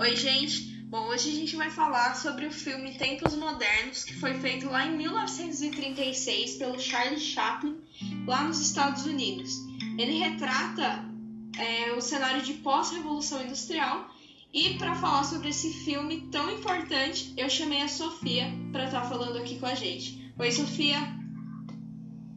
Oi, gente. Bom, hoje a gente vai falar sobre o filme Tempos Modernos, que foi feito lá em 1936 pelo Charlie Chaplin, lá nos Estados Unidos. Ele retrata é, o cenário de pós-revolução industrial e para falar sobre esse filme tão importante, eu chamei a Sofia para estar tá falando aqui com a gente. Oi, Sofia.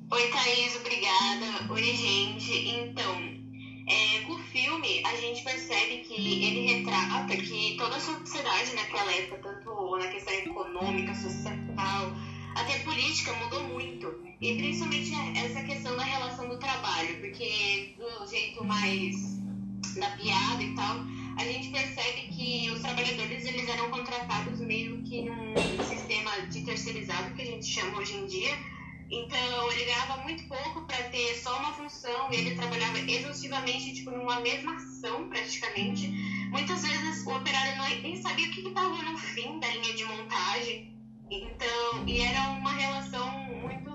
Oi, Thaís, obrigada. Oi, gente. Então, é, com o filme, a gente percebe que ele retrata que toda a sociedade naquela época, tanto na questão econômica, social, até política, mudou muito. E principalmente essa questão da relação do trabalho, porque do jeito mais da piada e tal, a gente percebe que os trabalhadores eles eram contratados meio que num sistema de terceirizado que a gente chama hoje em dia então, ele ganhava muito pouco para ter só uma função e ele trabalhava exaustivamente, tipo, numa mesma ação, praticamente. Muitas vezes o operário não, nem sabia o que estava no fim da linha de montagem. Então, e era uma relação muito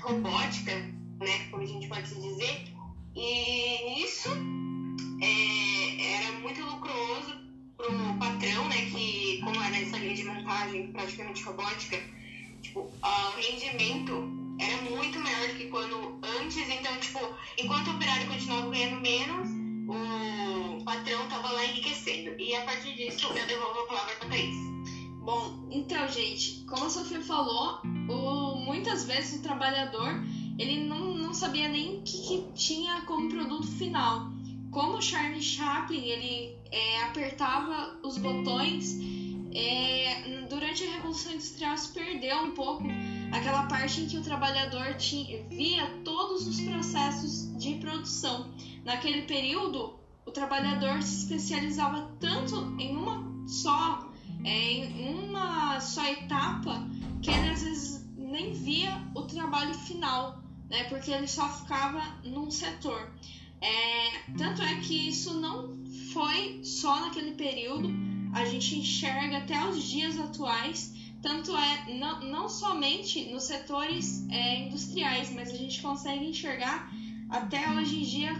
robótica, né, como a gente pode dizer. E isso é, era muito lucroso para o patrão, né, que, como era essa linha de montagem praticamente robótica, tipo, o rendimento era muito maior do que quando antes, então, tipo, enquanto o operário continuava ganhando menos, o patrão estava lá enriquecendo. E a partir disso, eu devolvo a palavra para Thaís. Bom, então, gente, como a Sofia falou, o, muitas vezes o trabalhador ele não, não sabia nem o que, que tinha como produto final. Como o Charlie Chaplin ele é, apertava os botões é, durante Revolução Industrial se perdeu um pouco aquela parte em que o trabalhador tinha, via todos os processos de produção. Naquele período, o trabalhador se especializava tanto em uma só, é, em uma só etapa, que ele às vezes nem via o trabalho final, né, porque ele só ficava num setor. É, tanto é que isso não foi só naquele período, a gente enxerga até os dias atuais, tanto é não, não somente nos setores é, industriais, mas a gente consegue enxergar até hoje em dia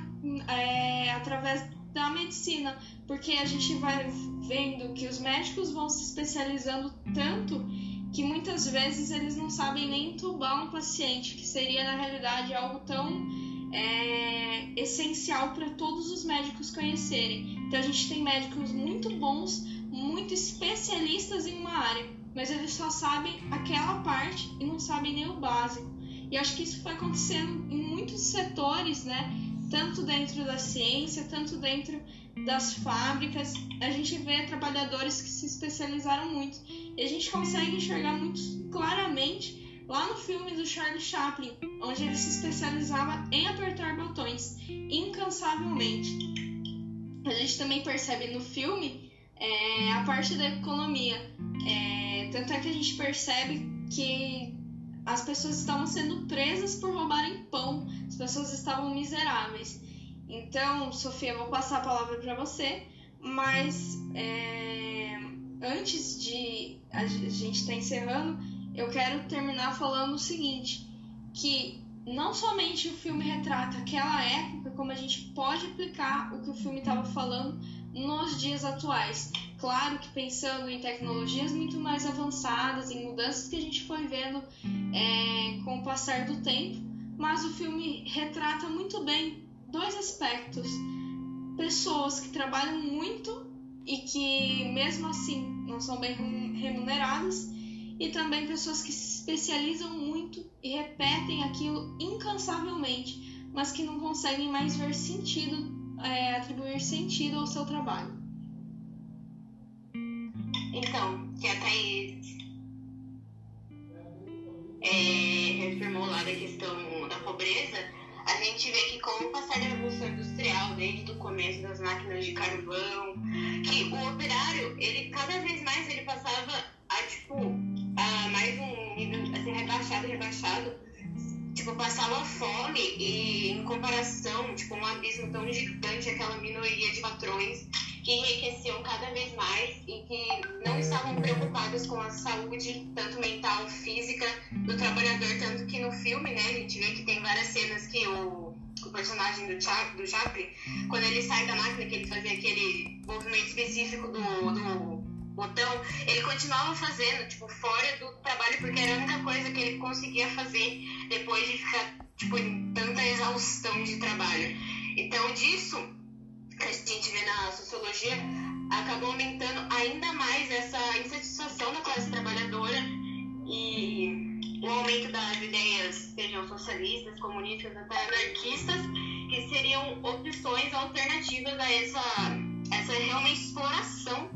é, através da medicina, porque a gente vai vendo que os médicos vão se especializando tanto que muitas vezes eles não sabem nem entubar um paciente, que seria na realidade algo tão é, essencial para todos os médicos conhecerem. Então a gente tem médicos muito bons, muito especialistas em uma área, mas eles só sabem aquela parte e não sabem nem o básico. E acho que isso foi acontecendo em muitos setores, né? Tanto dentro da ciência, tanto dentro das fábricas. A gente vê trabalhadores que se especializaram muito. E a gente consegue enxergar muito claramente lá no filme do Charlie Chaplin, onde ele se especializava em apertar botões incansavelmente. A gente também percebe no filme é, a parte da economia. É, tanto é que a gente percebe que as pessoas estavam sendo presas por roubarem pão, as pessoas estavam miseráveis. Então, Sofia, vou passar a palavra para você, mas é, antes de a gente estar tá encerrando, eu quero terminar falando o seguinte: que não somente o filme retrata aquela época, como a gente pode aplicar o que o filme estava falando nos dias atuais. Claro que pensando em tecnologias muito mais avançadas, em mudanças que a gente foi vendo é, com o passar do tempo, mas o filme retrata muito bem dois aspectos: pessoas que trabalham muito e que mesmo assim não são bem remuneradas, e também pessoas que se especializam muito e repetem aquilo incansavelmente, mas que não conseguem mais ver sentido é, atribuir sentido ao seu trabalho. Reafirmou lá da questão da pobreza, a gente vê que com o passar da Revolução Industrial, desde o começo das máquinas de carvão, que o operário, ele cada vez mais ele passava a, tipo, a mais um nível, assim, rebaixado, rebaixado, tipo, passava fome e em comparação, tipo, um abismo tão gigante, aquela minoria de patrões que enriqueciam cada vez mais e que não estavam preocupados com a saúde, tanto mental, física, do trabalhador, tanto que no filme, né, a gente vê que tem várias cenas que o, o personagem do, Cha do Chaplin, quando ele sai da máquina, que ele fazia aquele movimento específico do, do botão, ele continuava fazendo, tipo, fora do trabalho, porque era a única coisa que ele conseguia fazer depois de ficar, tipo, em tanta exaustão de trabalho. Então, disso que a gente vê na sociologia, acabou aumentando ainda mais essa insatisfação da classe trabalhadora e o aumento das ideias, sejam socialistas, comunistas, até anarquistas, que seriam opções alternativas a essa, essa realmente exploração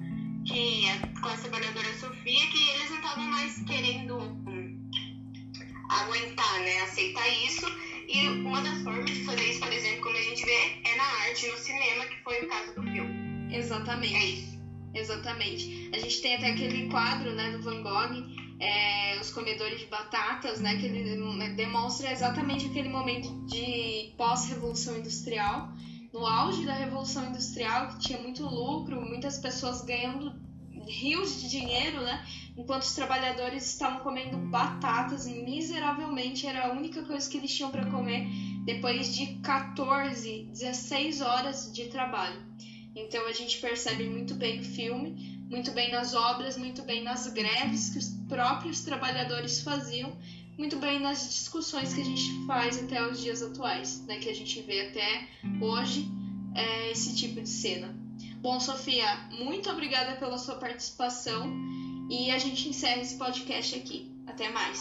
que a classe trabalhadora sofria, que eles não estavam mais querendo hum, aguentar, né, aceitar isso. E uma das formas de fazer isso, por exemplo, como a gente vê, é na arte, no cinema, que foi o caso do filme. Exatamente. É isso. Exatamente. A gente tem até aquele quadro, né, do Van Gogh, é, os comedores de batatas, né, que ele demonstra exatamente aquele momento de pós-revolução industrial, no auge da revolução industrial, que tinha muito lucro, muitas pessoas ganhando rios de dinheiro, né, enquanto os trabalhadores estavam comendo batatas miseravelmente, era a única coisa que eles tinham para comer depois de 14, 16 horas de trabalho. Então a gente percebe muito bem o filme, muito bem nas obras, muito bem nas greves que os próprios trabalhadores faziam, muito bem nas discussões que a gente faz até os dias atuais, né, que a gente vê até hoje é, esse tipo de cena. Bom, Sofia, muito obrigada pela sua participação e a gente encerra esse podcast aqui. Até mais.